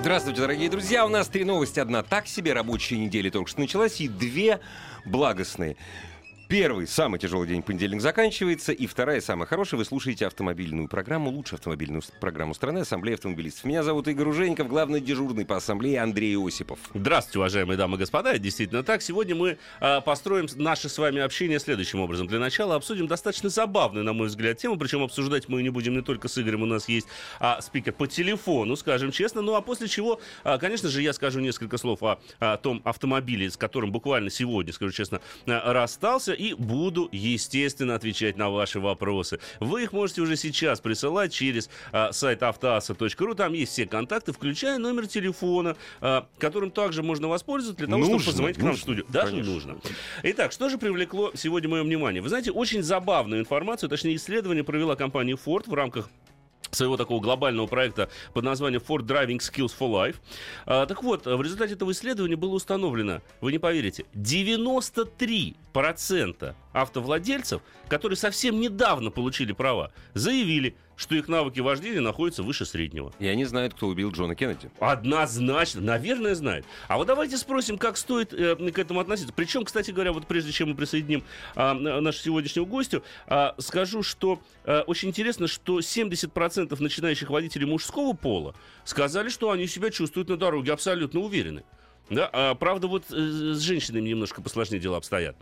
Здравствуйте, дорогие друзья. У нас три новости. Одна так себе, рабочая неделя только что началась, и две благостные. Первый, самый тяжелый день понедельник заканчивается, и вторая, самая хорошая, вы слушаете автомобильную программу, лучшую автомобильную программу страны, Ассамблея автомобилистов. Меня зовут Игорь Ужеников, главный дежурный по Ассамблее Андрей Осипов. Здравствуйте, уважаемые дамы и господа. Действительно так. Сегодня мы а, построим наше с вами общение следующим образом. Для начала обсудим достаточно забавную, на мой взгляд, тему. Причем обсуждать мы не будем не только с Игорем. У нас есть а, спикер по телефону, скажем честно. Ну а после чего, а, конечно же, я скажу несколько слов о, о том автомобиле, с которым буквально сегодня, скажу честно, а, расстался. И буду, естественно, отвечать на ваши вопросы. Вы их можете уже сейчас присылать через а, сайт автоаса.ру. Там есть все контакты, включая номер телефона, а, которым также можно воспользоваться для того, чтобы Нужно, позвонить к нам в нужно, студию. Даже конечно. нужно. Итак, что же привлекло сегодня мое внимание? Вы знаете, очень забавную информацию, точнее, исследование провела компания Ford в рамках своего такого глобального проекта под названием Ford Driving Skills for Life. А, так вот, в результате этого исследования было установлено, вы не поверите, 93% автовладельцев, которые совсем недавно получили права, заявили, что их навыки вождения находятся выше среднего. И они знают, кто убил Джона Кеннеди. Однозначно, наверное, знает. А вот давайте спросим, как стоит э, к этому относиться. Причем, кстати говоря, вот прежде чем мы присоединим а, н- нашего сегодняшнего гостю, а, скажу, что а, очень интересно, что 70% начинающих водителей мужского пола сказали, что они себя чувствуют на дороге абсолютно уверены. Да, а, правда, вот э, с женщинами немножко посложнее дела обстоят.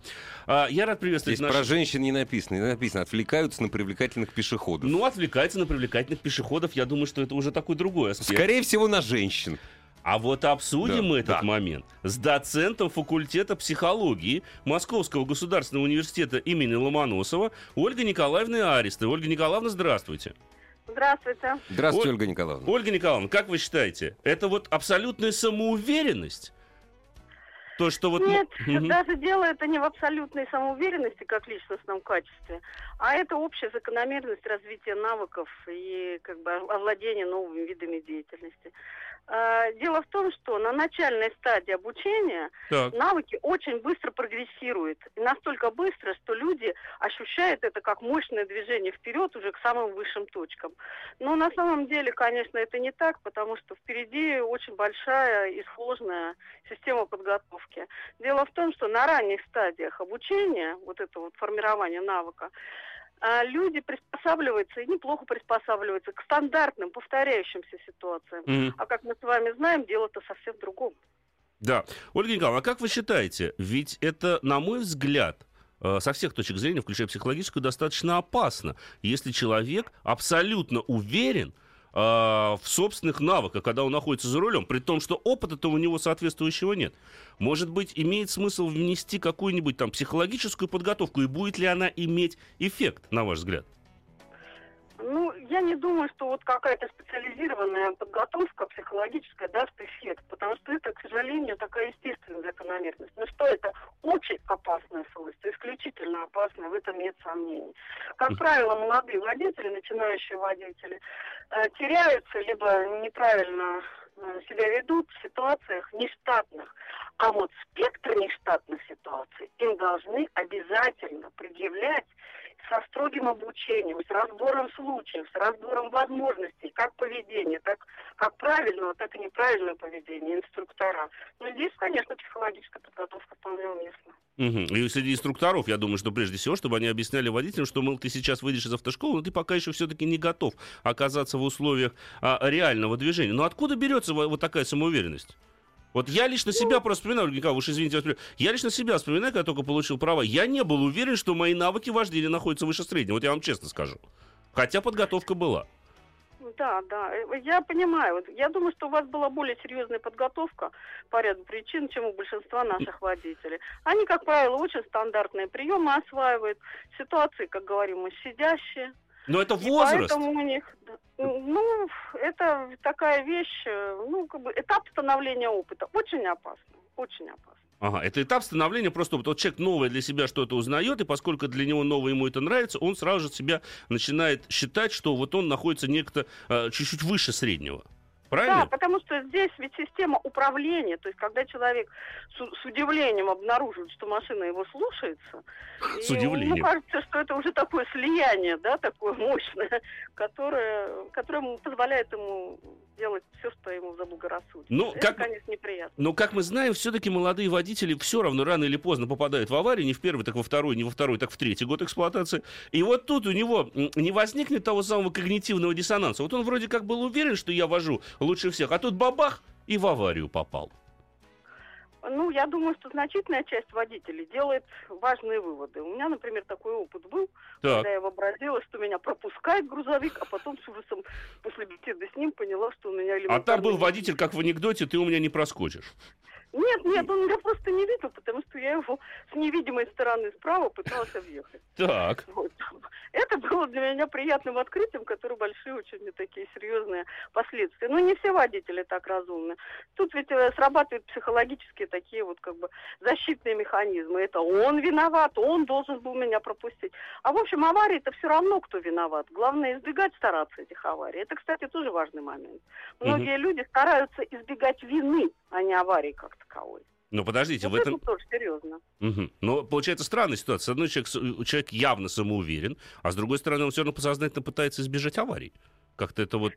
А, я рад приветствовать Здесь наших- про женщин не написано, не написано. Отвлекаются на привлекательных пешеходов. Ну, отвлекается на привлекательных пешеходов. Я думаю, что это уже такой другой аспект. Скорее всего, на женщин. А вот обсудим Да, мы этот да. момент с доцентом факультета психологии Московского государственного университета имени Ломоносова Ольгой Николаевной Аристой. Ольга Николаевна, здравствуйте. Здравствуйте. Здравствуйте, Оль- Ольга Николаевна. Ольга Николаевна, как вы считаете, это вот абсолютная самоуверенность? То, что вот... Нет, даже дело это не в абсолютной самоуверенности как личностном качестве, а это общая закономерность развития навыков и как бы овладения новыми видами деятельности. А, Дело в том, что на начальной стадии обучения Так. навыки очень быстро прогрессируют. И настолько быстро, что люди ощущают это как мощное движение вперед уже к самым высшим точкам. Но на самом деле, конечно, это не так, потому что впереди очень большая и сложная система подготовки. Дело в том, что на ранних стадиях обучения, вот это вот формирование навыка, люди приспосабливаются и неплохо приспосабливаются к стандартным, повторяющимся ситуациям. Мгм. А как мы с вами знаем, дело-то совсем в другом. Да. Ольга Николаевна, а как вы считаете, ведь это, на мой взгляд, э, со всех точек зрения, включая психологическую, достаточно опасно, если человек абсолютно уверен в собственных навыках, когда он находится за рулем, при том, что опыта-то у него соответствующего нет. Может быть, имеет смысл внести какую-нибудь там психологическую подготовку, и будет ли она иметь эффект, на ваш взгляд? Ну, я не думаю, что вот какая-то специализированная подготовка психологическая даст эффект, потому что это, к сожалению, такая естественная закономерность. Ну что это? Очень опасное свойство, исключительно опасное, в этом нет сомнений. Как правило, молодые водители, начинающие водители, э, теряются, либо неправильно э, себя ведут в ситуациях нештатных. А вот спектр нештатных ситуаций им должны обязательно предъявлять со строгим обучением, с разбором случаев, с разбором возможностей, как поведения, так как правильного, так и неправильного поведения инструктора. Но здесь, конечно, психологическая подготовка вполне уместна. Мгм. И среди инструкторов, я думаю, что прежде всего, чтобы они объясняли водителям, что, мол, ты сейчас выйдешь из автошколы, но ты пока еще все-таки не готов оказаться в условиях а, реального движения. Но откуда берется во- вот такая самоуверенность? Вот я лично себя просто вспоминаю, Николаевна, уж извините, я лично себя вспоминаю, когда только получил права. Я не был уверен, что мои навыки вождения находятся выше среднего. Вот я вам честно скажу. Хотя подготовка была. Да, да, э, я понимаю. Я думаю, что у вас была более серьезная подготовка по ряду причин, чем у большинства наших водителей. Они, как правило, очень стандартные приемы осваивают, ситуации, как говорим мы, сидящие. Но это И возраст. поэтому у них, ну, это такая вещь, ну, как бы этап становления опыта. Очень опасно, очень опасно. Ага, это этап становления просто вот человек новое для себя что-то узнает, и поскольку для него новое ему это нравится, он сразу же себя начинает считать, что вот он находится некто э, чуть-чуть выше среднего. Правильно? Да, потому что здесь ведь система управления, то есть когда человек с, с удивлением обнаруживает, что машина его слушается, С и удивлением. ему кажется, что это уже такое слияние, да, такое мощное, которое, которое позволяет ему делать все, что ему заблагорассудится. Ну, это, как- конечно, неприятно. Но, как мы знаем, все-таки молодые водители все равно рано или поздно попадают в аварию, не в первый, так во второй, не во второй, так в третий год эксплуатации. И вот тут у него не возникнет того самого когнитивного диссонанса. Вот он вроде как был уверен, что я вожу лучше всех, а тут бабах и в аварию попал. Ну, я думаю, что значительная часть водителей делает важные выводы. У меня, например, такой опыт был, Так, когда я вообразила, что меня пропускает грузовик, а потом с ужасом после беседы с ним поняла, что у меня а там был водитель, как в анекдоте, ты у меня не проскочишь. Нет, нет, он меня просто не видел, потому что я его с невидимой стороны справа пыталась объехать. Так, Вот. Это было для меня приятным открытием, которое большие очень такие серьезные последствия. Но не все водители так разумны. Тут ведь э, срабатывают психологические такие вот как бы защитные механизмы. Это он виноват, он должен был меня пропустить. А в общем, аварии это все равно кто виноват. Главное избегать стараться этих аварий. Это, кстати, тоже важный момент. Многие люди стараются избегать вины, а не аварии как таковой. ну подождите, в Вот этом... это тоже серьезно. Мгм. Но получается странная ситуация. С одной человек, человек явно самоуверен, а с другой стороны он все равно подсознательно пытается избежать аварий. Как-то это вот...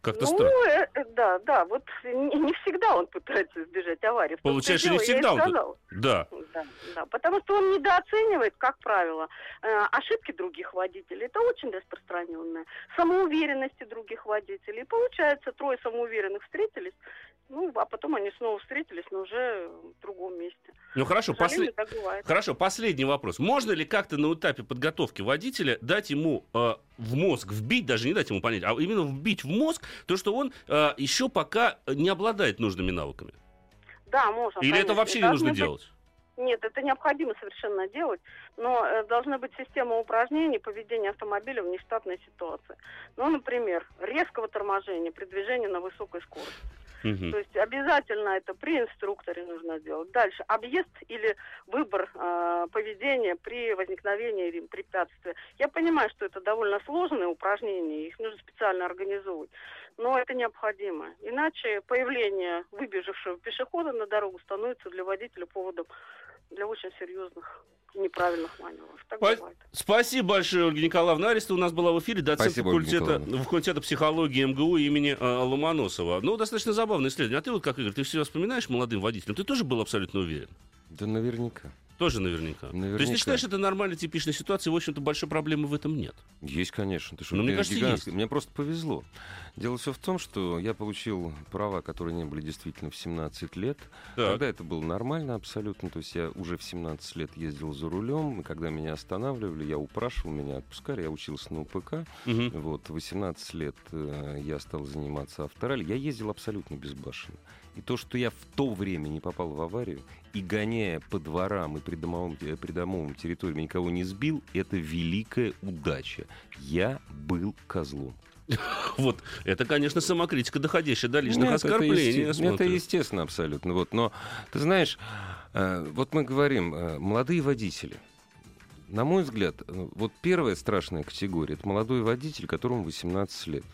Как-то ну, странно. э, э, да, да, вот не, не всегда он пытается избежать аварии. В Получается, не дело, и всегда он. Да. Да, да, потому что он недооценивает, как правило, э, ошибки других водителей. Это очень распространенное. Самоуверенности других водителей. Получается, трое самоуверенных встретились, ну, а потом они снова встретились, но уже в другом месте. Ну хорошо, бывает. Хорошо, последний вопрос. Можно ли как-то на этапе подготовки водителя дать ему э, в мозг вбить, даже не дать ему понять, а именно вбить в мозг то, что он э, еще пока не обладает нужными навыками? Да, можно. Или это конечно. вообще не нужно быть- делать? Нет, это необходимо совершенно делать, но э, должна быть система упражнений по ведению автомобиля в нештатной ситуации. Ну, например, резкого торможения при движении на высокой скорости. Мгм. То есть обязательно это при инструкторе нужно делать. Дальше объезд или выбор э, поведения при возникновении препятствия. Я понимаю, что это довольно сложные упражнения, их нужно специально организовывать, но это необходимо. Иначе появление выбежавшего пешехода на дорогу становится для водителя поводом для очень серьезных Так Спа- бывает. Спасибо большое, Ольга Николаевна Ареста. У нас была в эфире доцент Спасибо, факультета, факультета психологии МГУ имени э, Ломоносова. Ну, достаточно забавное исследование. А ты вот как, Игорь, ты всегда вспоминаешь молодым водителям? Ты тоже был абсолютно уверен? Да наверняка. Тоже наверняка. То есть Наверняка. ты считаешь, это нормальная, типичная ситуация, и, в общем-то, большой проблемы в этом нет? Есть, конечно. Ты что, Ну, мне кажется, гигантское. есть. Мне просто повезло. Дело все в том, что я получил права, которые не были действительно в 17 лет. Так. Тогда это было нормально абсолютно. То есть я уже в 17 лет ездил за рулем, и когда меня останавливали, я упрашивал, меня отпускали, я учился на УПК. Мгм. Вот, в 18 лет э, я стал заниматься автораль. Я ездил абсолютно безбашенно. И то, что я в то время не попал в аварию, и гоняя по дворам и придомовым, э, придомовым территориям никого не сбил, это великая удача. Я был козлом. Вот, это, конечно, самокритика, доходящая до личных Нет, оскорблений. Это, есте- это естественно абсолютно. Вот. Но ты знаешь, э, вот мы говорим, э, молодые водители. На мой взгляд, вот первая страшная категория это молодой водитель, которому 18 лет.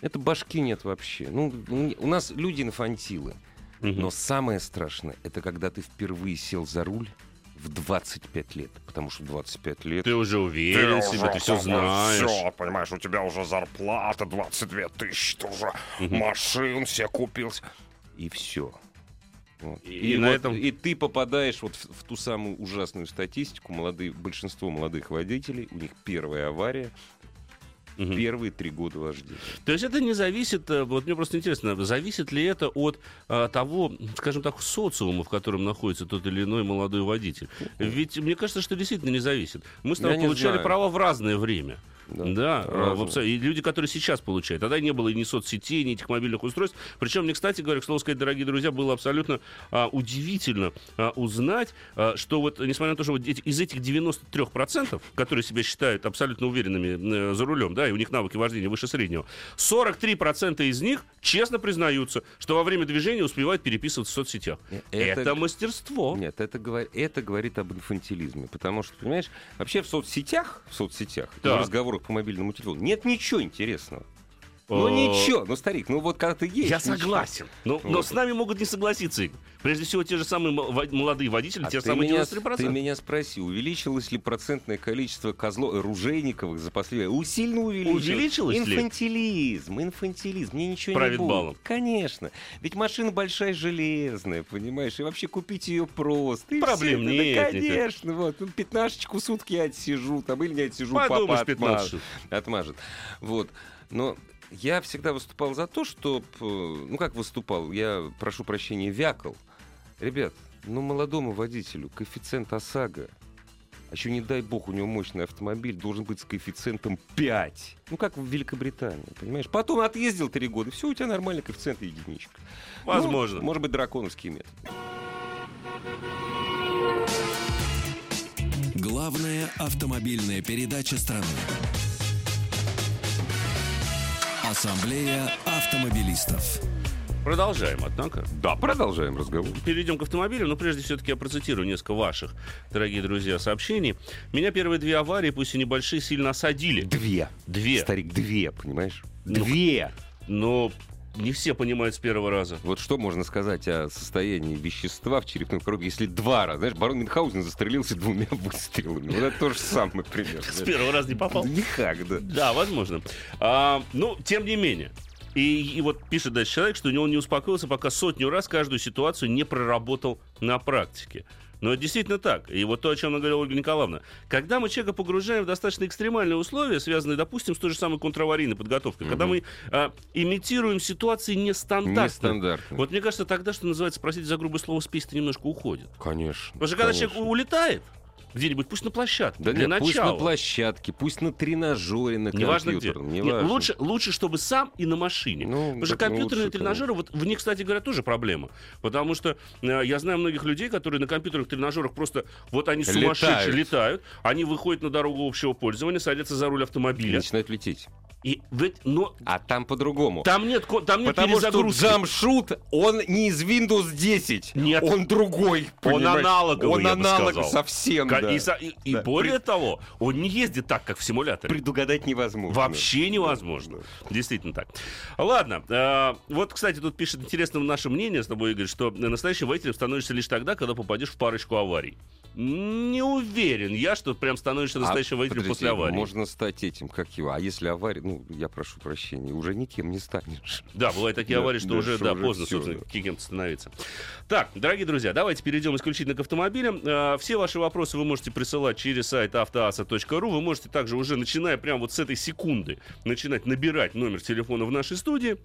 Это башки нет вообще. Ну, у нас люди инфантилы. Но самое страшное, это когда ты впервые сел за руль в 25 лет. Потому что в 25 лет... Ты уже уверен в себе, ты все знаешь. Все, понимаешь, у тебя уже зарплата 22 тысячи, ты уже машин все купил. и все. И на вот- этом- и ты попадаешь вот в, в ту самую ужасную статистику. Молодые, большинство молодых водителей, у них первая авария, Мгм. первые три года вождения. То есть это не зависит, э, вот мне просто интересно, зависит ли это от а, того, скажем так, социума, в котором находится тот или иной молодой водитель? Ведь мне кажется, что действительно не зависит. Мы с тобой Я получали права в разное время. Да, э, разные. в абсо- и люди, которые сейчас получают. Тогда не было и ни соцсетей, ни этих мобильных устройств. Причем мне, кстати говоря, к слову сказать, дорогие друзья, было абсолютно а, удивительно а, узнать, а, что вот, несмотря на то, что вот эти- из этих 93%, которые себя считают абсолютно уверенными э, за рулем, да, и у них навыки вождения выше среднего, 43% из них честно признаются, что во время движения успевают переписываться в соцсетях. Это- Это, мастерство. Нет, это, это говорит об инфантилизме. Потому что, понимаешь, вообще в соцсетях, в соцсетях, в Так. По мобильному телефону нет ничего интересного. Ну Э, ничего, ну старик, ну вот когда ты есть. Я ничего. согласен. Но, но Вот. с нами могут не согласиться. Прежде всего, те же самые молодые водители, А те ты, самые меня, 93%. ты меня спроси, увеличилось ли процентное количество козлов, оружейниковых за последние... У, сильно увеличилось. Увеличилось ли? Инфантилизм, инфантилизм, мне ничего Правит не будет. балом. Конечно. Ведь машина большая железная, понимаешь, и вообще купить ее просто. и Проблем нет, Да, конечно, вот. Ну, пятнашечку сутки я отсижу, там, или не отсижу, Подумаешь, папа 15 отмажет. отмажет. Вот. Но я всегда выступал за то, что... Ну, как выступал? Я, прошу прощения, вякал. Ребят, ну, молодому водителю коэффициент ОСАГО, а еще не дай бог, у него мощный автомобиль, должен быть с коэффициентом 5. Ну, как в Великобритании, понимаешь? Потом отъездил 3 года, все, у тебя нормальный коэффициент единичка. Возможно. Ну, может быть, драконовский метод. Главная автомобильная передача страны. Ассамблея автомобилистов. Продолжаем, однако. Да, продолжаем разговор. Перейдем к автомобилям, но прежде все-таки я процитирую несколько ваших, дорогие друзья, сообщений. Меня первые две аварии, пусть и небольшие, сильно осадили. Две. Две. Старик, две, понимаешь? Ну, Две. Но не все понимают с первого раза. Вот что можно сказать о состоянии вещества в черепной коробке, если два раза? Знаешь, барон Мюнхгаузен застрелился двумя выстрелами. Вот это то же самое примерно. С первого раза не попал. Никак, да. Да, возможно. А, ну, тем не менее. И, и вот пишет дальше человек, что он не успокоился, пока сотню раз каждую ситуацию не проработал на практике. Но это действительно так. И вот то, о чем говорила Ольга Николаевна. Когда мы человека погружаем в достаточно экстремальные условия, связанные, допустим, с той же самой контраварийной подготовкой, когда мы а, имитируем ситуации нестандартные, вот мне кажется, тогда, что называется, простите за грубое слово, спесь-то немножко уходит. Конечно. Потому что когда конечно. человек улетает где-нибудь, пусть на площадке, Да для нет, пусть на начала. площадке, пусть на тренажере, на Неважно где. компьютерном. Нет, неважно. лучше, лучше, чтобы сам и на машине. Ну, Потому что компьютерные лучше, тренажеры, вот в них, кстати говоря, тоже проблема. Потому что э, я знаю многих людей, которые на компьютерных тренажерах просто, вот они сумасшедшие Летают. летают, они выходят на дорогу общего пользования, садятся за руль И автомобиля. начинают лететь. И но А там по-другому. там нет, там нет Потому что джамшут, он не из Windows 10. Нет. Он другой. Он понимаешь? аналоговый, Он я бы аналог сказал. совсем, да. И, и- и Да. более того, он не ездит так, как в симуляторе. Предугадать невозможно. Вообще невозможно. Действительно так. Ладно. э, вот, кстати, тут пишет интересно наше мнение с тобой, Игорь, что настоящим водителем становишься лишь тогда, когда попадешь в парочку аварий. Не уверен я, что прям становишься А, настоящим водителем подожди, после аварии. Можно стать этим, как его. А если авария, ну, я прошу прощения, уже никем не станешь. Да, бывают такие Да, аварии, что да, уже, что да, уже поздно, всё, собственно, да. кем-то становиться. Так, дорогие друзья, давайте перейдем исключительно к автомобилям. Э, Все ваши вопросы вы можете присылать через сайт автоаса.ру. Вы можете также уже, начиная прямо вот с этой секунды, начинать набирать номер телефона в нашей студии.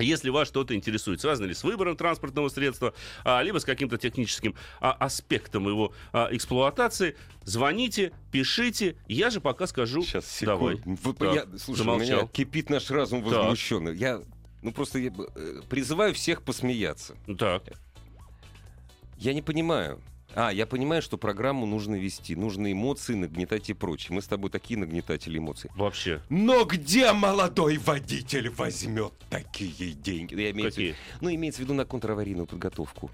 Если вас что-то интересует, связано ли с выбором транспортного средства, а, либо с каким-то техническим а, аспектом его а, эксплуатации, звоните, пишите. Я же пока скажу. Сейчас, Давай. секунду. Вот Так, я, слушай, у замолчал. меня кипит наш разум Так. возмущенный. Я, ну, просто я, э, призываю всех посмеяться. Так. Я не понимаю. А, я понимаю, что программу нужно вести, нужно эмоции нагнетать и прочее. Мы с тобой такие нагнетатели эмоций. Вообще. Но где молодой водитель возьмет такие деньги? Я имею в Какие? виду- ну, имеется в виду на контраварийную подготовку.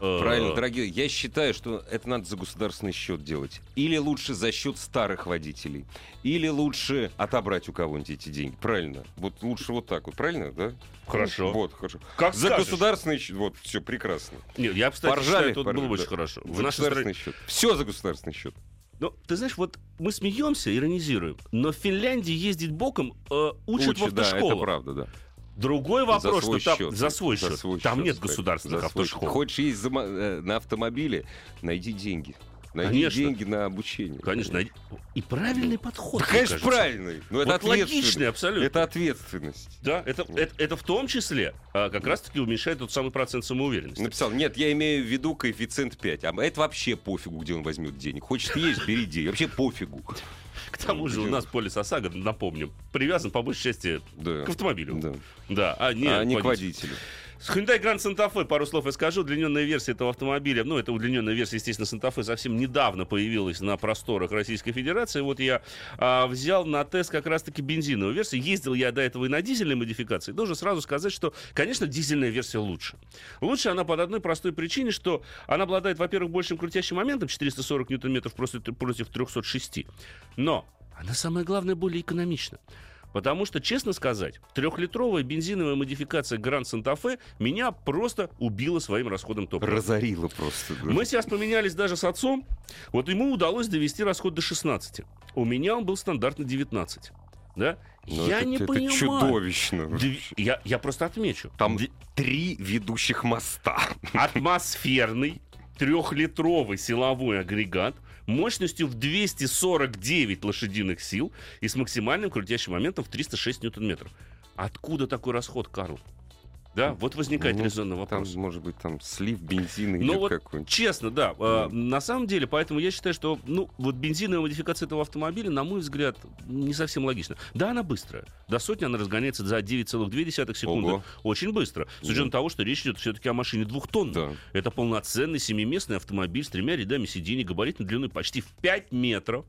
Э, Правильно, дорогие, я считаю, что это надо за государственный счет делать. Или лучше за счет старых водителей. Или лучше отобрать у кого-нибудь эти деньги. Правильно. Вот лучше вот так вот. Правильно, да? Хорошо. Вот, хорошо. Как за скажешь. государственный счет. Вот, все прекрасно. Нет, я, кстати, Поржали, считаю, тут было бы очень хорошо. За В государственный стране... счет. Все за государственный счет. Ну, ты знаешь, вот мы смеемся, иронизируем, но в Финляндии ездить боком э, учат в Лучше, да, это автошколах. правда, да. Другой вопрос, за свой что там счет. за свой За счет. свой там счет, нет государственных За автошкол. Хочешь ездить за э, на автомобиле, найди деньги. Найди Конечно. деньги на обучение. Конечно. И правильный подход. Да, конечно, кажется. правильный. Но это Вот ответственность. логичный абсолютно. Это ответственность. Да, это, это, это в том числе а, как раз-таки уменьшает тот самый процент самоуверенности. Написал, нет, я имею в виду коэффициент 5. А это вообще пофигу, где он возьмет денег. Хочет есть, бери деньги. Вообще пофигу. К тому же у нас полис ОСАГО, напомним, привязан по большей части Да. к автомобилю. Да. Да, а не, а не к водителю. С Hyundai Grand Santa Fe, пару слов я скажу, удлиненная версия этого автомобиля, ну, это удлиненная версия, естественно, Santa Fe совсем недавно появилась на просторах Российской Федерации. Вот я а, взял на тест как раз-таки бензиновую версию. Ездил я до этого и на дизельной модификации. Должен сразу сказать, что, конечно, дизельная версия лучше. Лучше она под одной простой причине, что она обладает, во-первых, большим крутящим моментом, 440 ньютон-метров против 306. Но она, самое главное, более экономична. Потому что, честно сказать, трехлитровая бензиновая модификация Santa Fe меня просто убила своим расходом топлива. Разорило просто. да. Мы сейчас поменялись даже с отцом. Вот ему удалось довести расход до 16. У меня он был стандартно 19. Да? Ну, я это- не это понимаю. чудовищно. Дви- Я, я просто отмечу. Там Д- три ведущих моста. атмосферный трехлитровый силовой агрегат мощностью в 249 лошадиных сил и с максимальным крутящим моментом в 306 ньютон-метров. Откуда такой расход, Карл? Да, вот возникает Ну, резонный Там, вопрос. может быть, там слив бензина Ну идет вот, какой-нибудь. честно, да. э, на самом деле, поэтому я считаю, что, ну, вот бензиновая модификация этого автомобиля, на мой взгляд, не совсем логична. Да, она быстрая. До сотни она разгоняется за 9,2 секунды. Ого. Очень быстро. С учетом того, что речь идет все-таки о машине двухтонной. Да. Это полноценный семиместный автомобиль с тремя рядами сидений, габаритной длиной почти в 5 метров.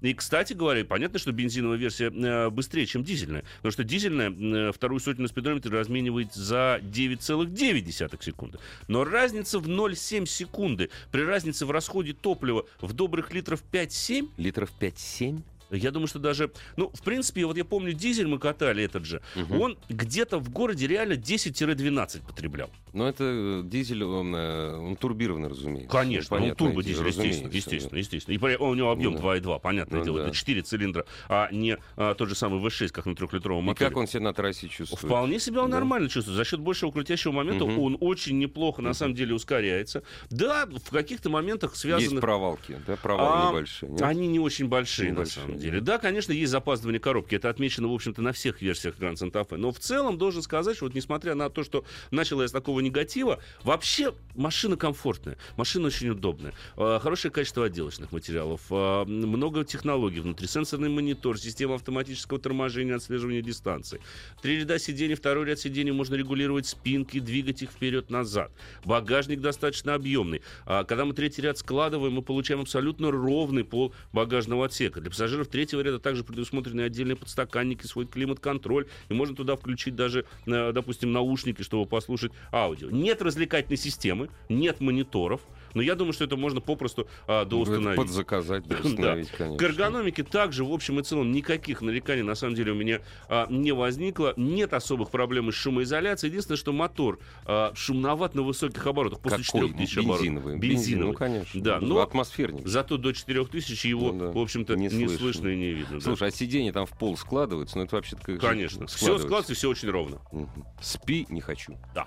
И, кстати говоря, понятно, что бензиновая версия э, быстрее, чем дизельная. Потому что дизельная э, вторую сотню на спидометре разменивает за 9,9 секунды. Но разница в 0,7 секунды при разнице в расходе топлива в добрых литров 5-7 Литров 5-7? Я думаю, что даже... Ну, в принципе, вот я помню, дизель мы катали этот же. Он где-то в городе реально 10-12 потреблял. Но это э, дизель, он, э, он турбированный, разумеется. Конечно, ну, понятное турбо дело, дизель, естественно, естественно, естественно. И при- у него объем Ну да. 2,2, понятное Ну дело, да. это 4 цилиндра, а не а, тот же самый V6, как на трехлитровом И моторе. как он себя на трассе чувствует? Вполне себя он Да. нормально чувствует. За счет большего крутящего момента Мгм. он очень неплохо, на самом деле, ускоряется. Да, в каких-то моментах Есть связанных... провалки, да, провалы А, небольшие. нет? Они не очень большие, Небольшие, на самом да. деле. Да, конечно, есть запаздывание коробки. Это отмечено, в общем-то, на всех версиях Grand Santa Fe. Но в целом должен сказать, что вот несмотря на то, что начал я с такого негатива, вообще машина комфортная, машина очень удобная, э, хорошее качество отделочных материалов, э, много технологий внутри, сенсорный монитор, система автоматического торможения, отслеживания дистанции. Три ряда сидений, второй ряд сидений можно регулировать спинки, двигать их вперед-назад. Багажник достаточно объемный. А когда мы третий ряд складываем, мы получаем абсолютно ровный пол багажного отсека. Для пассажиров третьего ряда также предусмотрены отдельные подстаканники, свой климат-контроль, и можно туда включить даже, э, допустим, наушники, чтобы послушать аудио. Нет развлекательной системы, нет мониторов, но я думаю, что это можно попросту а, Ну, доустановить. Подзаказать, да, установить, конечно. К эргономике также, в общем и целом, никаких нареканий на самом деле у меня а, не возникло. Нет особых проблем с шумоизоляцией. Единственное, что мотор а, шумноват на высоких оборотах. После Какой? 4000 оборотов. Бензиновый. Бензиновый. Ну, конечно. Да, но Атмосферник. зато до 4000 его, Ну да, в общем-то, не не, слышно. слышно и не видно. да. Слушай, а сиденья там в пол складываются, ну это вообще-то как Конечно. Все складывается. складывается, все очень ровно. Мгм. Спи, не хочу. Да.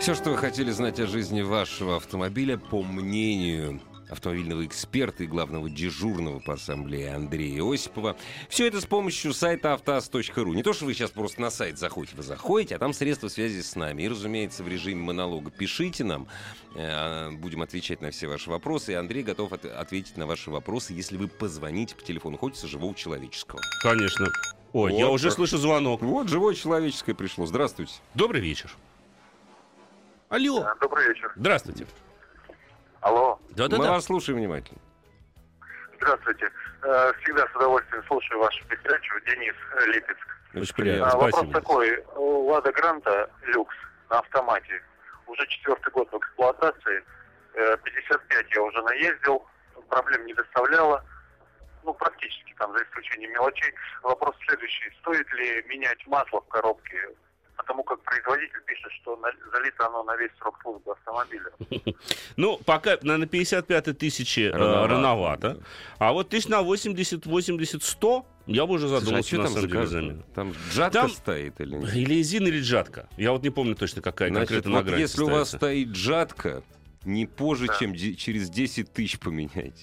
Все, что вы хотели знать о жизни вашего автомобиля, по мнению автомобильного эксперта и главного дежурного по ассамблее Андрея Осипова. Все это с помощью сайта автоаз.ру. Не то, что вы сейчас просто на сайт заходите, вы заходите, а там средства связи с нами. И, разумеется, в режиме монолога пишите нам, э, будем отвечать на все ваши вопросы. И Андрей готов от- ответить на ваши вопросы, если вы позвоните по телефону, хочется живого человеческого. Конечно. Ой, Вот я уже слышу звонок. Вот, живое человеческое пришло. Здравствуйте. Добрый вечер. Алло. Добрый вечер. Здравствуйте. Алло, Мы Да-да-да. вас слушаем внимательно. здравствуйте. Э, Всегда с удовольствием слушаю вашу передачу. Денис э, Липецк. Очень приятно. А, Вопрос Спасибо. такой. У Лада Гранта люкс на автомате. Уже четвертый год в эксплуатации. Э, 55 я уже наездил. Проблем не доставляло. ну, практически там, за исключением мелочей. Вопрос следующий. Стоит ли менять масло в коробке? Потому как производитель пишет, что на- залито оно на весь срок службы автомобиля. Ну, пока на, на 55 тысячи э, Рановато. А вот тысяч на 80, 80, 100 я бы уже Слушай, а задумался, что на там самом деле. Там джатка Там- стоит или нет? Или изин, или джатка. Я вот не помню точно, какая Значит, конкретно вот если у вас ставится. стоит джатка, не позже, Да. чем через 10 тысяч поменяйте.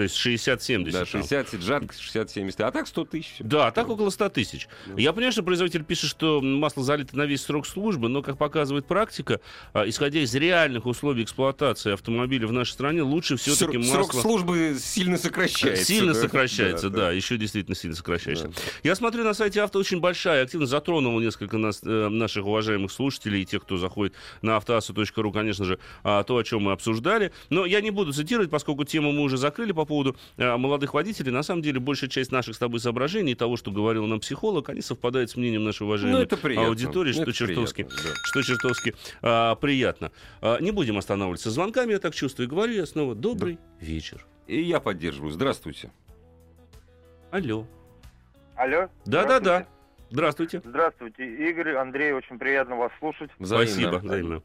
То есть 60-70. Да, там. 60, джатка 60-70, а так 100 тысяч. Да, так около 100 тысяч. Ну. Я понимаю, что производитель пишет, что масло залито на весь срок службы, но, как показывает практика, а, исходя из реальных условий эксплуатации автомобиля в нашей стране, лучше все-таки масло... срок службы сильно сокращается. Сильно да? сокращается, да, да. еще действительно сильно сокращается. Да. Я смотрю на сайте авто очень большая, активно затронула несколько нас, э, наших уважаемых слушателей и тех, кто заходит на автоасу.ру, конечно же, а, то, о чем мы обсуждали. Но я не буду цитировать, поскольку тему мы уже закрыли по поводу э, молодых водителей. На самом деле, большая часть наших с тобой соображений, того, что говорил нам психолог, они совпадают с мнением нашей уважаемой Ну, это приятно. аудитории, что Это чертовски, приятно, да. что чертовски а, приятно. А, не будем останавливаться звонками, я так чувствую. И говорю я снова, добрый вечер. И я поддерживаю. Здравствуйте. Алло. Алло. Да-да-да. Здравствуйте. Здравствуйте, Игорь, Андрей, очень приятно вас слушать. Взаимно. Спасибо. взаимно.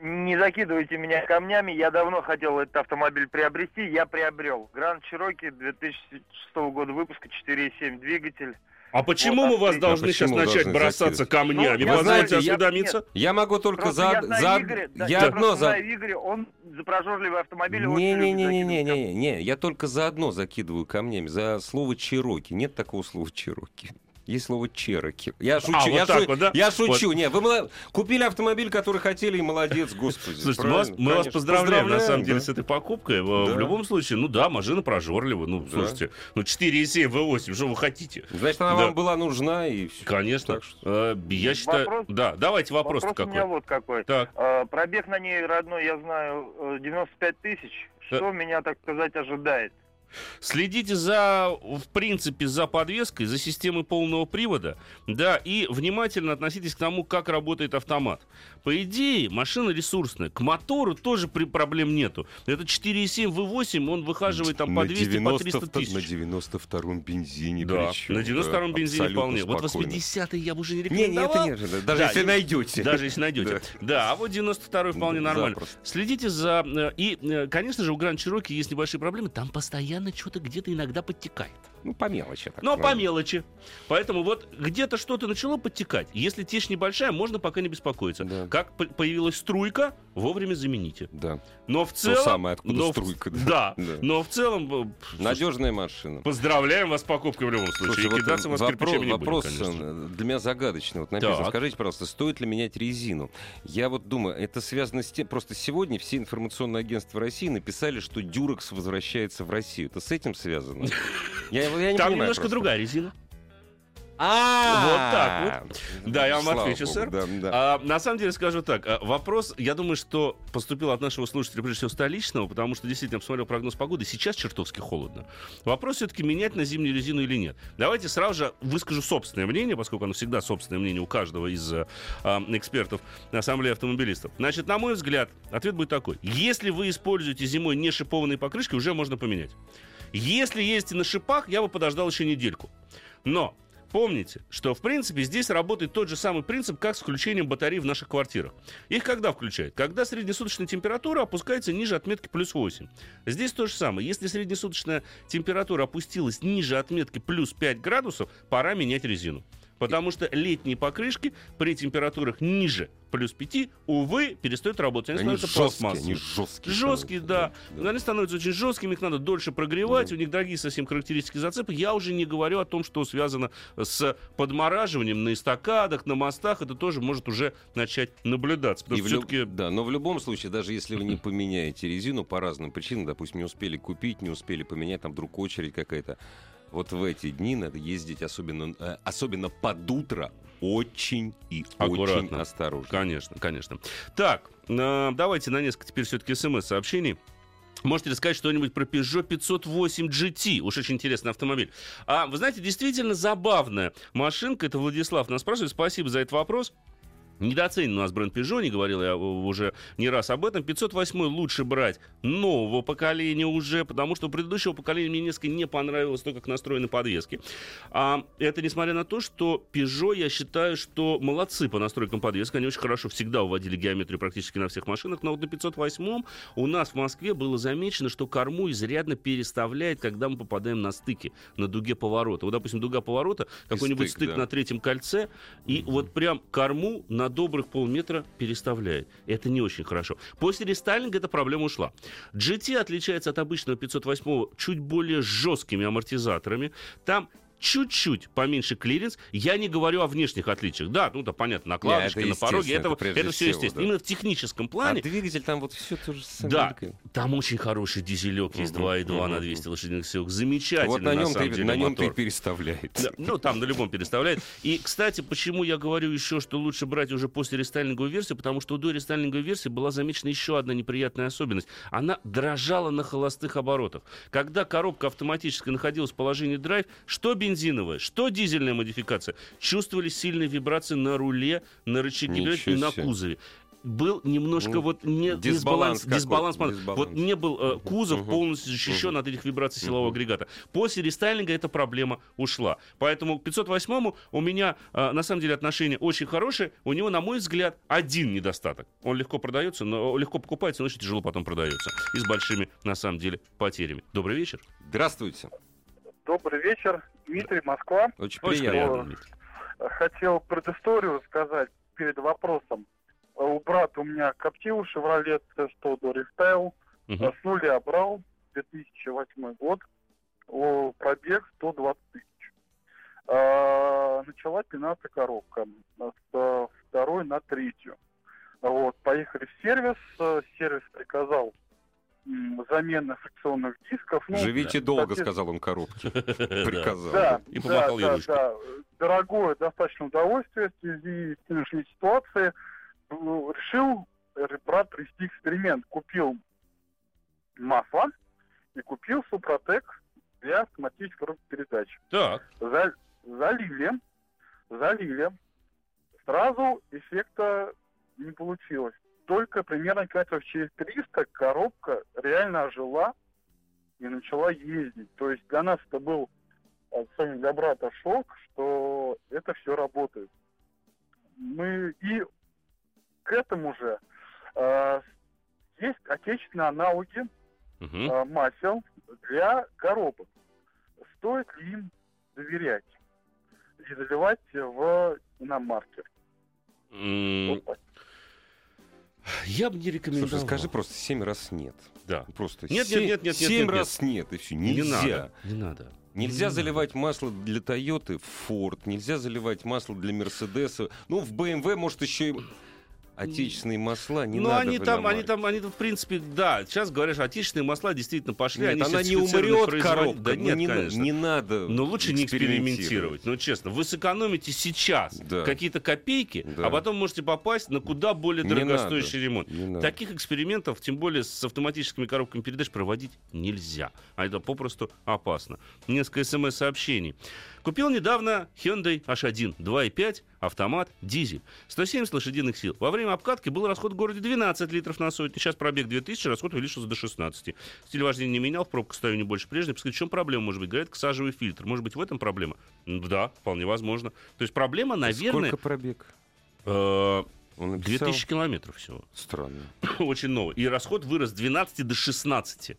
Не закидывайте меня камнями, я давно хотел этот автомобиль приобрести, я приобрел. Гранд Чироки 2006 года выпуска, 4,7 двигатель. А почему Вот, мы вас а должны сейчас почему начать должны бросаться закидывать? камнями? Ну, Позвольте знаю, я- осведомиться. Я могу только Просто за... я знаю за... Игоря, да, я я одно за... знаю Игоря, он за прожорливый автомобиль. Не-не-не-не-не-не, я только за одно закидываю камнями, за слово Чироки. Нет такого слова Чироки. Есть слово Чероки. Я шучу, А, вот я, так шу- вот, да? я шучу. Не, вы мало- купили автомобиль, который хотели, и молодец, господи. Слушайте, мы вас, мы вас конечно. поздравляем, на самом деле, да. с этой покупкой. В- Да. В любом случае, ну да, машина прожорлива. Ну, Да. слушайте, ну 4,7 V8, что вы хотите? Значит, она Да. вам была нужна, и все. Конечно. Так что- Э, Я считаю... Вопрос- Да, давайте вопрос Вопрос у меня какой. вот какой. Так. Э, Пробег на ней родной, я знаю, э, 95 тысяч. Что меня, так сказать, ожидает? Следите за, в принципе, за подвеской, за системой полного привода, да, и внимательно относитесь к тому, как работает автомат. По идее, машина ресурсная. К мотору тоже при проблем нету. Это 4,7 V8, он выхаживает там по 200, по 300 тысяч. На 92-м бензине Да, причем, на 92-м да, бензине вполне. Вот спокойно. 80-й я бы уже не Не, не, рекомендовал. это нет, даже Да, если найдете. Даже если найдете. Да, а вот 92-й вполне нормально. запросто. Следите за... э, И, э, конечно же, у Гранд Чироки есть небольшие проблемы. Там постоянно что-то где-то иногда подтекает. Ну, по мелочи. так Но по правильно. мелочи. Поэтому вот где-то что-то начало подтекать. Если течь небольшая, можно пока не беспокоиться. Да. Как по- появилась струйка, вовремя замените. Да. Но в целом... самое, откуда но в- струйка, да. Да. Да. Но в целом... э, Надежная машина. Поздравляем вас с покупкой в любом случае. Слушай, и вот кидаться вас вопрос, не вопрос будем, конечно. для меня загадочный. Вот написано, Так. скажите, пожалуйста, стоит ли менять резину? Я вот думаю, это связано с тем, просто сегодня все информационные агентства России написали, что Дюрекс возвращается в Россию. Это с этим связано? Я, я не Там понимаю немножко просто. другая резина. А, Вот так Да, я вам отвечу, сэр. А, на самом деле скажу так. а, Вопрос, я думаю, что поступил от нашего слушателя, прежде всего, столичного, потому что действительно посмотрел прогноз погоды. Сейчас чертовски холодно. Вопрос все-таки менять на зимнюю резину или нет. Давайте сразу же выскажу собственное мнение, поскольку оно всегда собственное мнение у каждого из а, экспертов Ассамблеи автомобилистов. Значит, на мой взгляд, ответ будет такой. Если вы используете зимой не шипованные покрышки, уже можно поменять. Если ездите на шипах, я бы подождал еще недельку. Но Помните, что в принципе здесь работает тот же самый принцип, как с включением батарей в наших квартирах. Их когда включают? Когда среднесуточная температура опускается ниже отметки плюс 8. Здесь то же самое. Если среднесуточная температура опустилась ниже отметки плюс 5 градусов, пора менять резину. Потому что летние покрышки при температурах ниже плюс 5, увы, перестают работать. Они, Они становятся жесткие, пластмассовыми. они жесткие. Жесткие, да. становятся, Они становятся очень жесткими, их надо дольше прогревать, Да. у них дорогие совсем характеристики зацепа. Я уже не говорю о том, что связано с подмораживанием на эстакадах, на мостах. Это тоже может уже начать наблюдаться. И в люб- Да, но в любом случае, даже если вы не поменяете резину по разным причинам, допустим, не успели купить, не успели поменять, там вдруг очередь какая-то, вот в эти дни надо ездить, особенно, э, особенно под утро, очень и очень Аккуратно. осторожно. Конечно, конечно. Так, э, давайте на несколько теперь все-таки смс-сообщений. Можете рассказать что-нибудь про Peugeot 508 GT? Уж очень интересный автомобиль. А вы знаете, действительно забавная машинка. Это Владислав нас спрашивает. Спасибо за этот вопрос. Недооценен у нас бренд Peugeot, не говорил я уже не раз об этом. 508 лучше брать нового поколения уже, потому что у предыдущего поколения мне несколько не понравилось то, как настроены подвески. А это несмотря на то, что Peugeot, я считаю, что молодцы по настройкам подвески. Они очень хорошо всегда уводили геометрию практически на всех машинах. Но вот на 508 у нас в Москве было замечено, что корму изрядно переставляет, когда мы попадаем на стыки, на дуге поворота. Вот, допустим, дуга поворота, какой-нибудь стык, да. на третьем кольце, и вот прям корму на добрых полметра переставляет. Это не очень хорошо. После рестайлинга эта проблема ушла. GT отличается от обычного 508 чуть более жесткими амортизаторами. Там чуть-чуть поменьше клиренс. Я не говорю о внешних отличиях. Да, ну да, понятно, накладочка это на пороге, это, это это все всего, естественно. да. Именно в техническом А плане двигатель там вот все тоже с да, там очень хороший дизелек есть Мгм, 2.2 на мгм, 200 лошадиных сил. Замечательный, Вот на нем, самом ты, деле, на нем ты переставляет. Да, ну, там на любом переставляет. И, кстати, почему я говорю еще, что лучше брать уже после рестайлинговой версии, потому что до рестайлинговой версии была замечена еще одна неприятная особенность. Она дрожала на холостых оборотах. Когда коробка автоматически находилась в положении драйв, что бензиновая, что дизельная модификация, чувствовались сильные вибрации на руле, на рычаге и на кузове. Был немножко Ну, вот не, дисбаланс дисбаланс, дисбаланс, дисбаланс. Вот не был э, кузов Мгм. полностью защищен от этих вибраций силового Мгм. агрегата. После рестайлинга эта проблема ушла. Поэтому к 508 у меня э, на самом деле отношение очень хорошее. У него, на мой взгляд, один недостаток. Он легко продается, но легко покупается, но очень тяжело потом продается. И с большими, на самом деле, потерями. Добрый вечер. Здравствуйте. Добрый вечер, Дмитрий, Москва. Очень приятно. Дмитрий. Хотел предысторию сказать перед вопросом. У брата у меня Коптил, Chevrolet C100 до рестайл. Мгм. С нуля брал, 2008 год. О, пробег 120 тысяч. А, начала пинаться коробка с э, второй на третью. Вот, поехали в сервис. э, Сервис приказал м, замену фрикционных дисков. Ну, Живите долго, соответственно, сказал он коробке. Да. Приказал. да, И помахал да, да, да. Дорогое достаточно удовольствие в связи с нынешней ситуацией. Ну, Решил э, брат провести эксперимент. Купил масло и купил Супротек для автоматической коробки передач. Так. За- залили, залили. Сразу эффекта не получилось. Только примерно километров через 300 коробка реально ожила и начала ездить. То есть для нас это был, особенно для брата, шок, что это все работает. Мы и к этому же э, есть отечественные аналоги Мгм. э, масел для коробок. Стоит ли им доверять и заливать в иномаркер? М, Вот. Я бы не рекомендовал. Слушай, скажи просто семь раз нет. Да. Просто Нет, нет, семь- нет, нет, нет, семь нет, раз нет, и все. Не Нельзя. надо. Не надо. Нельзя Не заливать масло для Тойоты в Ford, нельзя заливать масло для Мерседеса. Ну, в BMW, может, еще и отечественные масла не ну, надо они в там, они там, они там, в принципе, да. Сейчас говорят, что отечественные масла действительно пошли. Нет, они она не умрет, коробка. Да ну, нет, не, конечно. не надо Но лучше не экспериментировать. Ну, честно, вы сэкономите сейчас Да. какие-то копейки, Да. а потом можете попасть на куда более Не дорогостоящий надо. ремонт. Не надо. Таких экспериментов, тем более с автоматическими коробками передач, проводить нельзя. А это попросту опасно. Несколько смс-сообщений. Купил недавно Hyundai H1 2.5, автомат, дизель. 170 лошадиных сил. Во время обкатки был расход в городе 12 литров на сотню. Сейчас пробег 2000, расход увеличился до 16. Стиль вождения не менял, в пробку стою не больше прежней. Подскажите, в чем проблема может быть? Говорят, сажевый фильтр. Может быть, в этом проблема? Да, вполне возможно. То есть проблема, наверное, Сколько пробег? э, Он написал? 2000 километров всего. Странно. Очень новый. И расход вырос с 12 до 16.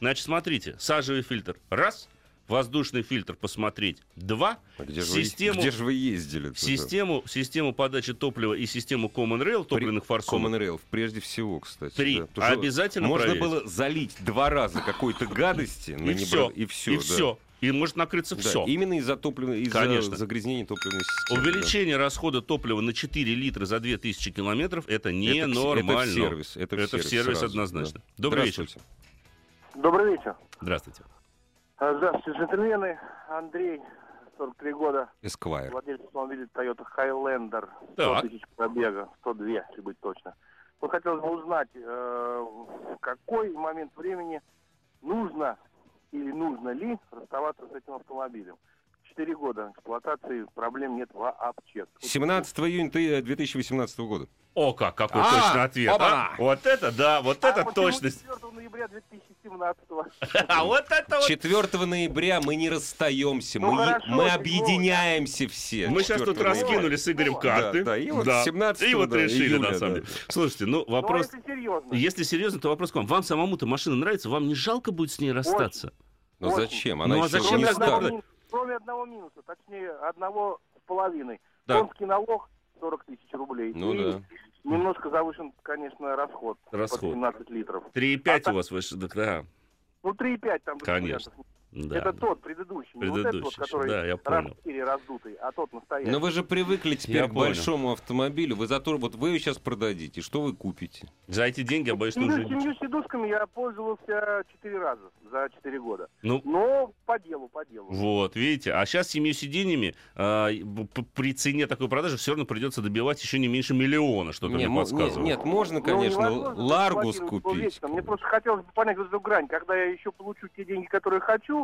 Значит, смотрите, сажевый фильтр раз, воздушный фильтр посмотреть два, А где, Систему- же, вы, где же вы ездили? туда? систему, систему подачи топлива и систему Common Rail топливных форсунок. Common Rail, прежде всего, кстати. Три. да. Потому Обязательно Можно проверить. было залить два раза какой-то гадости. на И все. И все. И все. И может накрыться все. Именно из-за топливной, из-за Конечно. загрязнения топливной системы. да. Увеличение расхода топлива на 4 литра за 2000 километров это Это ненормально. Это в сервис. Это, в Это сервис, сервис сразу, однозначно. да. Добрый вечер. Добрый вечер. Здравствуйте. А, Здравствуйте, джентльмены. Андрей, 43 года, Esquire. владелец автомобиля Toyota Highlander. 100 Так. тысяч пробега, 102, если быть точно. Вот хотелось бы узнать, э, в какой момент времени нужно или нужно ли расставаться с этим автомобилем. 4 года эксплуатации, проблем нет вообще. 17 июня ты- 2018 года. О, как, какой А, точный ответ. а? Вот это да, вот А это точность. 4 ноября 2017 А вот это вот. 4 ноября мы не расстаемся, Ну, мы, хорошо, мы ну, объединяемся все. Мы сейчас 4 тут ноября. раскинули с Игорем Да, карты. да, и вот 17 И вот да, решили, июля, на самом да. деле. Слушайте, ну Ну, вопрос... если серьезно? Если серьезно, то вопрос к вам. Вам самому-то машина нравится? Вам не жалко будет с ней расстаться? Но Очень. зачем? Она Ну, а еще зачем не одного кроме одного минуса, точнее, одного с половиной. Да. Конский налог 40 тысяч рублей. Ну и да. Немножко завышен, конечно, расход. Расход. Под 17 литров. 3,5 А у вас выше, да, Ну, 3,5 там. Конечно. Да. Это тот, предыдущий. Не вот этот вот, Предыдущий, который да, я раз понял. в четыре раздутый, а тот настоящий. Но вы же привыкли теперь Я к понял. большому автомобилю. Вы зато вот вы ее сейчас продадите. Что вы купите? За эти деньги, я боюсь, Семью, нужно... семью сидушками я пользовался четыре раза за четыре года. Ну, Но по делу, по делу. Вот, видите, а сейчас семью сиденьями п- при цене такой продажи все равно придется добивать еще не меньше миллиона, что-то Не, мне подсказывает. не- нет, можно, Ну, конечно, невозможно Ларгус купить. вечно. Мне просто хотелось бы понять вот эту грань, когда я еще получу те деньги, которые хочу,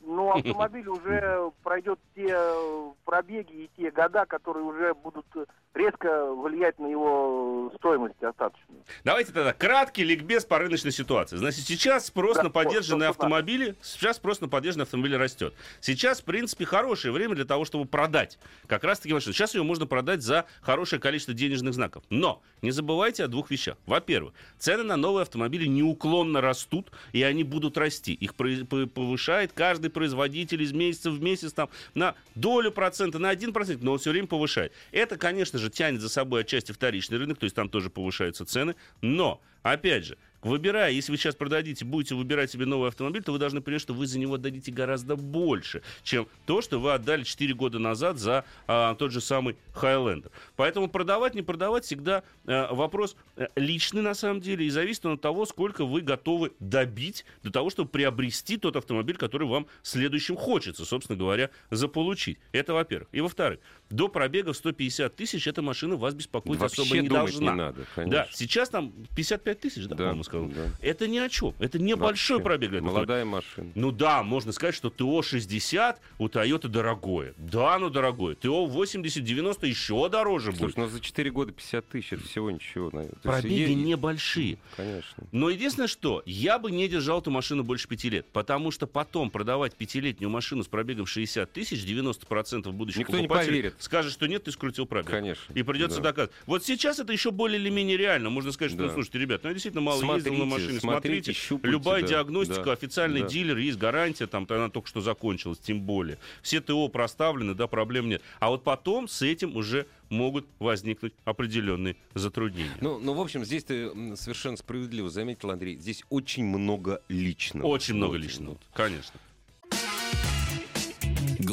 но автомобиль уже пройдет те э, пробеги и те года, которые уже будут резко влиять на его стоимость остаточную. Давайте тогда краткий ликбез по рыночной ситуации. Значит, сейчас спрос Да, на поддержанные вот, автомобили, сейчас спрос на поддержанные автомобили растет. Сейчас, в принципе, хорошее время для того, чтобы продать. Как раз таки машину. Сейчас ее можно продать за хорошее количество денежных знаков. Но не забывайте о двух вещах. Во-первых, цены на новые автомобили неуклонно растут, и они будут расти. Их повышает каждый производитель из месяца в месяц там, на долю процента, на один процент, но он все время повышает. Это, конечно же, тянет за собой отчасти вторичный рынок, то есть там тоже повышаются цены. Но, опять же, выбирая, если вы сейчас продадите, будете выбирать себе новый автомобиль, то вы должны понять, что вы за него отдадите гораздо больше, чем то, что вы отдали 4 года назад за а, тот же самый Highlander. Поэтому продавать, не продавать всегда а, вопрос э, личный на самом деле, и зависит он от того, сколько вы готовы добить для того, чтобы приобрести тот автомобиль, который вам следующим хочется, собственно говоря, заполучить. Это во-первых. И во-вторых, до пробега в 150 тысяч эта машина вас беспокоить особо Вообще не думать должна. не надо, Да, конечно. сейчас там 55 тысяч, да, Да, по-моему, сказал. да. Это ни о чем. Это небольшой Вообще. пробег. этого Молодая машина. ну да, можно сказать, что ТО 60 у Toyota дорогое. Да, ну дорогое. ТО 80-90 еще дороже будет. Слушай, ну за 4 года 50 тысяч, это всего ничего. наверное. Есть Пробеги е- небольшие. Конечно. Но единственное, что я бы не держал эту машину больше пяти лет, потому что потом продавать пятилетнюю машину с пробегом 60 тысяч, 90% будущих Никто не поверит. Скажет, что нет, ты скрутил пробег. Конечно. И придется Да. доказывать. Вот сейчас это еще более или менее реально. Можно сказать, что, Да. ну, слушайте, ребят, ну я действительно мало ездил на Смотрите, машине. смотрите, Смотрите, щупайте, любая да, диагностика, да, официальный да. дилер, есть гарантия, там она только что закончилась, тем более. Все ТО проставлены, да, проблем нет. А вот потом с этим уже могут возникнуть определенные затруднения. Ну, ну, в общем, здесь ты совершенно справедливо заметил, Андрей, здесь очень много личного. Очень много личного, вот. конечно.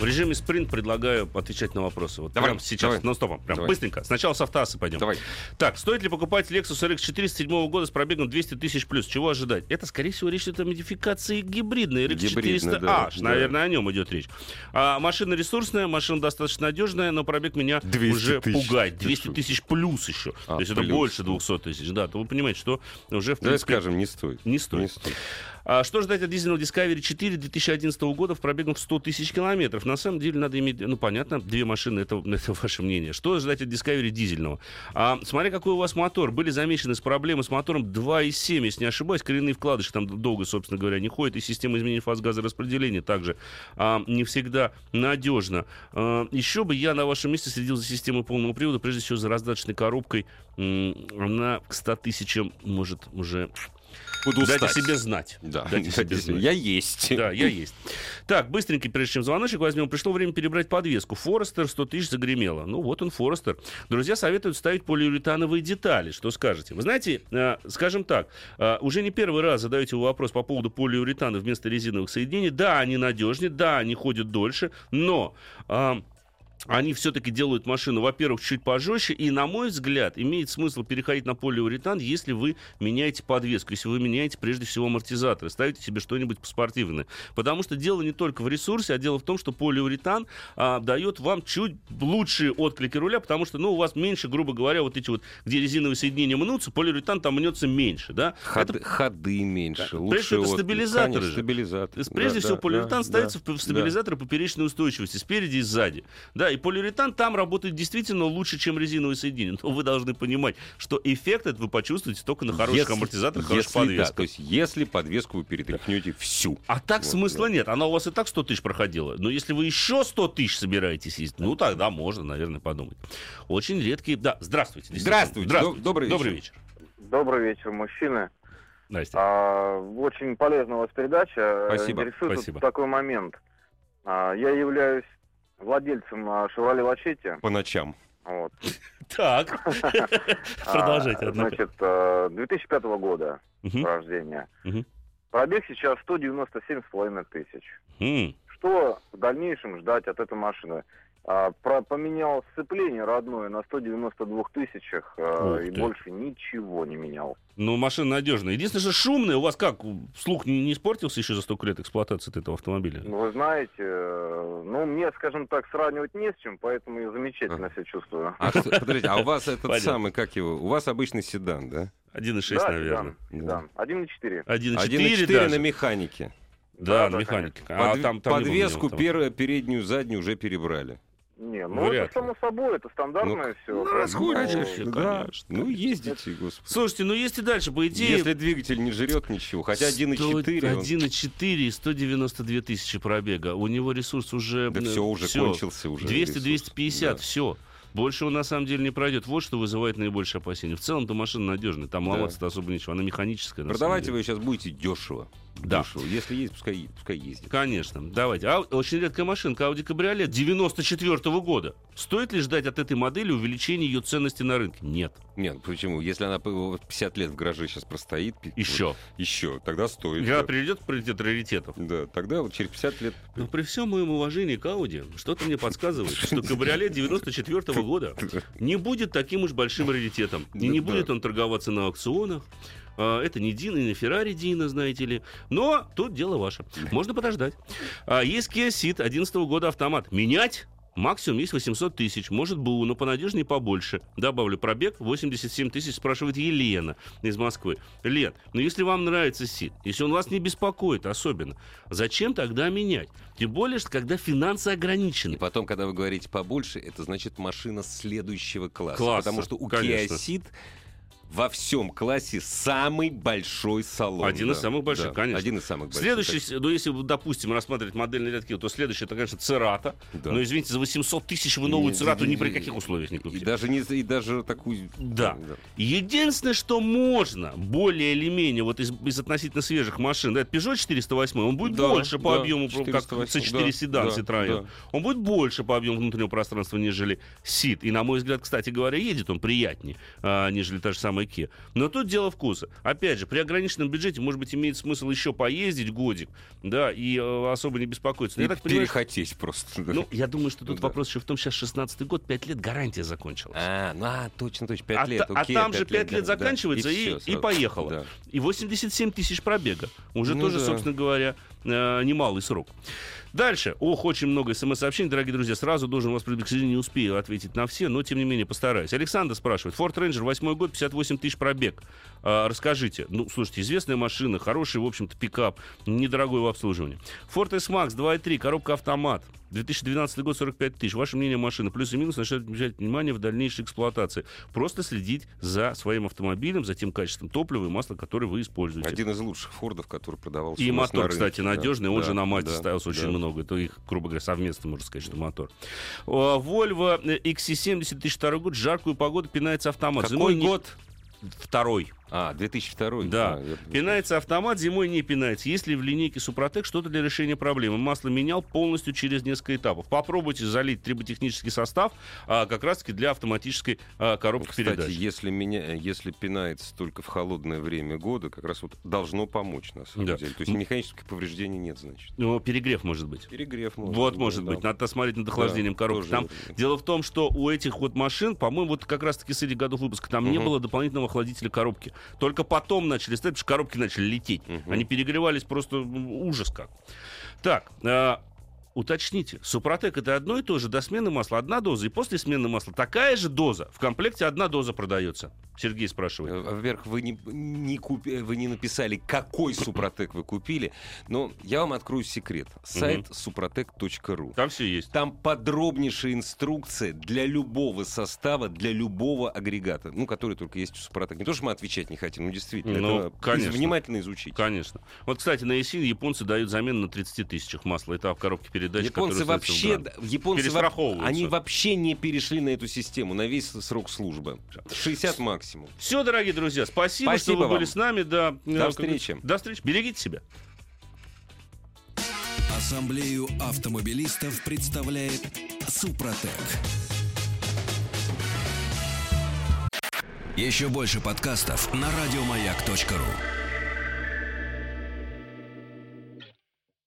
В режиме спринт предлагаю отвечать на вопросы. Вот Давай, прямо сейчас, давай. но стопом, прям Давай. быстренько. Сначала с автоассы пойдем. Давай. Так, стоит ли покупать Lexus RX 4 с 7 года с пробегом 200 тысяч плюс? Чего ожидать? Это, скорее всего, речь идет о модификации гибридной RX Гибридной, 400H. да, да. Наверное, о нем идет речь. А, машина ресурсная, машина достаточно надежная, но пробег меня 200 уже тысяч. пугает. Ты 200 что? тысяч плюс еще. А, То есть это плюс. больше 200 тысяч. Да, то вы понимаете, что уже в Давай принципе... скажем, не стоит. Не стоит. А что ждать от дизельного Discovery 4 2011 года в пробегом в 100 тысяч километров? На самом деле надо иметь, ну понятно, две машины, это, это ваше мнение. Что ждать от Discovery дизельного? А, смотря какой у вас мотор. Были замечены с проблемой с мотором 2.7, если не ошибаюсь, коренные вкладыши там долго, собственно говоря, не ходят, и система изменения фаз газораспределения также а, не всегда надежна. А, еще бы я на вашем месте следил за системой полного привода, прежде всего за раздаточной коробкой. Она к 100 тысячам может уже Буду Дайте устать. себе знать. Да, Дайте себе знать. я есть. Да, я есть. Так, быстренько, прежде чем звоночек возьмем, пришло время перебрать подвеску. Форестер 100 тысяч загремело. Ну, вот он, Форестер. Друзья советуют ставить полиуретановые детали. Что скажете? Вы знаете, э, скажем так, э, уже не первый раз задаете вы вопрос по поводу полиуретана вместо резиновых соединений. Да, они надежнее, да, они ходят дольше, но... э, они все-таки делают машину, во-первых, чуть пожестче, и, на мой взгляд, имеет смысл переходить на полиуретан, если вы меняете подвеску, если вы меняете, прежде всего, амортизаторы, ставите себе что-нибудь поспортивное. Потому что дело не только в ресурсе, а дело в том, что полиуретан а, дает вам чуть лучшие отклики руля, потому что, ну, у вас меньше, грубо говоря, вот эти вот, где резиновые соединения мнутся, полиуретан там мнется меньше, да? Ходы, Это- ходы меньше, Да. лучше Прежде всего, это стабилизаторы Конечно, же. прежде Да, всего, да, полиуретан да, ставится да, в стабилизаторы поперечной устойчивости спереди и сзади. Да, и полиуретан там работает действительно лучше, чем резиновые соединения. Но вы должны понимать, что эффект этот вы почувствуете только на хороших Если- амортизаторах, если хороших да, подвесках. то есть если подвеску вы перетряхнете всю. А так Вот, смысла да. нет. Она у вас и так 100 тысяч проходила. Но если вы еще 100 тысяч собираетесь ездить, ну тогда можно, наверное, подумать. Очень редкие... Да, здравствуйте. Здравствуйте. Здравствуйте. Доб- добрый Добрый вечер. вечер. Добрый вечер, мужчины. Настя. А, очень полезная у вас передача. Спасибо, Интересует спасибо. такой момент. А, я являюсь владельцем а, Chevrolet Lachetti. По ночам. Вот. Так. Продолжайте. А, однако. Значит, а, 2005 года Мгм. рождения. Мгм. Пробег сейчас 197,5 тысяч. М. Что в дальнейшем ждать от этой машины? А, про- поменял сцепление родное на 192 тысячах а, и ты. больше ничего не менял. Ну, машина надежная. Единственное, что шумная. У вас как, слух не, не испортился еще за столько лет эксплуатации этого автомобиля? Ну, Вы знаете, э, ну, мне, скажем так, сравнивать не с чем, поэтому я замечательно себя чувствую. А подождите, а у вас этот самый, как его, у вас обычный седан, да? 1,6, да, наверное. седан, седан. 1,4. 1,4 1,4 даже. на механике. Да, Да, на да, механике. А Подв- там, там было подвеску него, там. пер- переднюю, заднюю уже перебрали. Не, ну Вряд это само собой, это стандартное Ну, все. ну, расходишься. да. конечно, Ну, ездите, господи. Слушайте, ну есть и дальше, по идее... Если двигатель не жрет ничего, хотя 1,4, он- 1,4 и 192 тысячи пробега. У него ресурс уже... да э, все уже всё. кончился уже. ресурс. 200-250, Да. все. Больше он на самом деле не пройдет. Вот что вызывает наибольшее опасение. В целом-то машина надежная. Там Да. ломаться-то особо нечего. Она механическая. Продавайте вы сейчас будете дешево. Да. Дешево. Если есть, пускай, пускай ездит. Конечно. Давайте. А, очень редкая машинка Audi Кабриолет 94 года. Стоит ли ждать от этой модели увеличения ее ценности на рынке? Нет. Нет, ну почему? Если она п- вот 50 лет в гараже сейчас простоит... Еще. вот, еще, тогда стоит. Когда да. придет приоритет раритетов. Да, тогда вот через 50 лет... Но при всем моем уважении к Audi, что-то мне подсказывает, что кабриолет 94 года не будет таким уж большим раритетом. И не Да. будет он торговаться на аукционах. А, Это не Дина, не Феррари Дина, знаете ли. Но тут дело ваше. Можно подождать. А, Есть Kia Ceed 11 года автомат. Менять? Максимум есть 800 тысяч, может БУ, но понадежнее побольше. Добавлю пробег 87 тысяч, спрашивает Елена из Москвы. Лен, ну если вам нравится СИД, если он вас не беспокоит особенно, зачем тогда менять? Тем более, что когда финансы И ограничены. потом, когда вы говорите побольше, это значит машина следующего класса. Класса, потому что у конечно. Kia Ceed во всем классе самый большой салон. Один да. из самых больших, Да, конечно. Один из самых больших. Следующий, ну если, допустим, рассматривать модельные рядки, то следующий, это, конечно, Церата. Да. Но, извините, за 800 тысяч вы новую И- Церату ни при и- каких условиях не И купите. даже, не, и даже такую... Да. Единственное, что можно более или менее вот из, из относительно свежих машин, да, это Peugeot 408, он будет Да, больше по да, объему, как 408, C4 да, седан да, Citroёn. да. Он будет больше по объему внутреннего пространства, нежели Сид. И, на мой взгляд, кстати говоря, едет он приятнее, а, нежели та же самая Kia. Но тут дело вкуса. Опять же, при ограниченном бюджете, может быть, имеет смысл еще поездить годик, да, и э, особо не беспокоиться. Но И я так понимаю, перехотеть просто. да. ну, я думаю, что тут Да. вопрос еще в том, сейчас 16 год, 5 лет гарантия закончилась. А, ну, а, точно, точно, 5 А лет. та- а окей, там же пять 5 лет да, да. заканчивается и, всё и поехало. Да. И 87 тысяч пробега. Уже Ну тоже, да. собственно говоря, э, немалый срок. Дальше. Ох, очень много смс-сообщений, дорогие друзья. Сразу должен вас предупредить, не успею ответить на все, но тем не менее постараюсь. Александр спрашивает. Ford Ranger, 8 год, 58 тысяч пробег. А, расскажите. Ну, слушайте, известная машина, хороший, в общем-то, пикап, недорогой в обслуживании. Ford S-Max 2.3, коробка автомат. 2012 год, 45 тысяч. Ваше мнение машины. Плюсы и минусы начинают обращать внимание в дальнейшей эксплуатации. Просто следить за своим автомобилем, за тем качеством топлива и масла, которое вы используете. Один из лучших фордов, который продавался И мотор, на рынке, кстати, да. надежный. Он Да, же на мате да, ставился очень да. много. Это их, грубо говоря, совместно, можно сказать, что мотор. Volvo XC70 2002 год. Жаркую погоду пинается автомат. Какой Зимой не- год? Второй. А, 2002 Да. А, я- Пинается автомат, зимой не пинается. Есть ли в линейке Супротек что-то для решения проблемы? Масло менял полностью через несколько этапов. Попробуйте залить триботехнический состав а, как раз-таки для автоматической а, коробки Кстати, передач. если, меня, если пинается только в холодное время года, как раз вот должно помочь, на самом Да. деле. То есть механических повреждений нет, значит. Ну, перегрев может быть. Перегрев может вот, быть, может да. быть. Надо смотреть над охлаждением Да, коробки. Там верно. дело в том, что у этих вот машин, по-моему, вот как раз-таки с этих годов выпуска, там не Мгм. было дополнительного охладителя коробки. Только потом начали ставить, потому что коробки начали лететь. Мгм. Они перегревались просто м, ужас как. Так, а, уточните, Супротек это одно и то же до смены масла одна доза, и после смены масла такая же доза. В комплекте одна доза продается. Сергей спрашивает. Э, Во-первых, вы не, не купи- вы не написали, какой Супротек вы купили, но я вам открою секрет. Сайт suprotec.ru. Там все есть. Там подробнейшая инструкция для любого состава, для любого агрегата, ну, который только есть у Супротек. Не то, что мы отвечать не хотим, ну, действительно, Ну, это конечно. внимательно изучить. Конечно. Вот, кстати, на ИСИН японцы дают замену на 30 тысячах масла. Это в коробке передач. Японцы вообще, японцы во- они вообще не перешли на эту систему на весь срок службы. 60 максимум. Все, дорогие друзья, спасибо, Спасибо что вы были вам. с нами. Да, До Э, встречи. До встречи. Берегите себя. Ассамблею автомобилистов представляет Супротек. Еще больше подкастов на радиомаяк.ру.